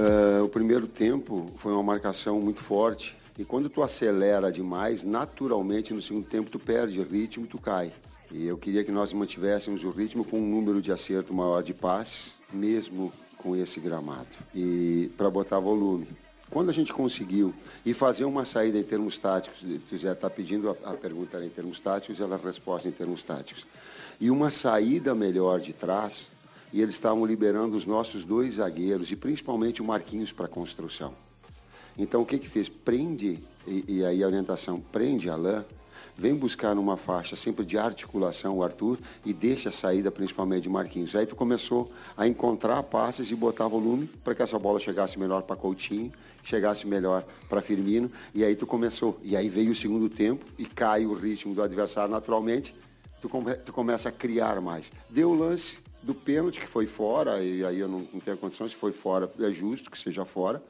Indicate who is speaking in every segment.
Speaker 1: Uh, o primeiro tempo foi uma marcação muito forte. E quando tu acelera demais, naturalmente no segundo tempo tu perde ritmo e tu cai. E eu queria que nós mantivéssemos o ritmo com um número de acerto maior de passes, mesmo com esse gramado. E para botar volume. Quando a gente conseguiu e fazer uma saída em termos táticos, tu já está pedindo a, a pergunta em termos táticos e a resposta em termos táticos. E uma saída melhor de trás, e eles estavam liberando os nossos dois zagueiros e principalmente o Marquinhos para construção. Então o que que fez? Prende, e, e aí a orientação, prende Alain, vem buscar numa faixa sempre de articulação o Arthur e deixa a saída principalmente de Marquinhos. Aí tu começou a encontrar passes e botar volume para que essa bola chegasse melhor para Coutinho, chegasse melhor para Firmino e aí tu começou. E aí veio o segundo tempo e cai o ritmo do adversário naturalmente, tu, come, tu começa a criar mais. Deu o lance, do pênalti que foi fora, e aí eu não, não tenho condição, se foi fora, é justo que seja fora,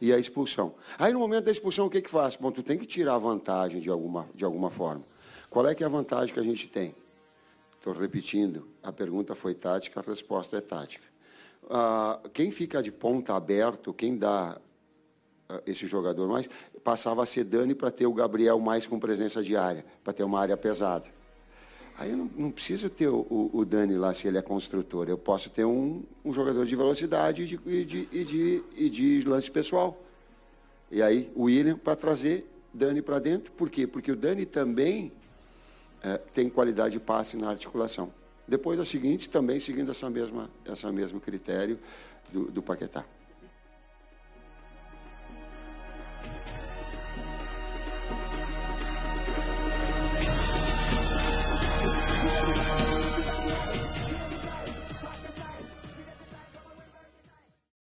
Speaker 1: e a expulsão. Aí no momento da expulsão, o que que faz? Bom, tu tem que tirar a vantagem de alguma, de alguma forma. Qual é que é a vantagem que a gente tem? Estou repetindo, a pergunta foi tática, a resposta é tática. Ah, quem fica de ponta aberto, quem dá ah, esse jogador mais, passava a ser Dani para ter o Gabriel mais com presença de área, para ter uma área pesada. Aí eu não, não preciso ter o, o, Dani lá se ele é construtor. Eu posso ter um, um jogador de velocidade e de, e de, e de, e de lance pessoal. E aí o William para trazer Dani para dentro. Por quê? Porque o Dani também é, tem qualidade de passe na articulação. Depois a seguinte, também seguindo essa mesma, essa mesmo critério do, do Paquetá.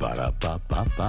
Speaker 2: Ba-da-ba-ba-ba.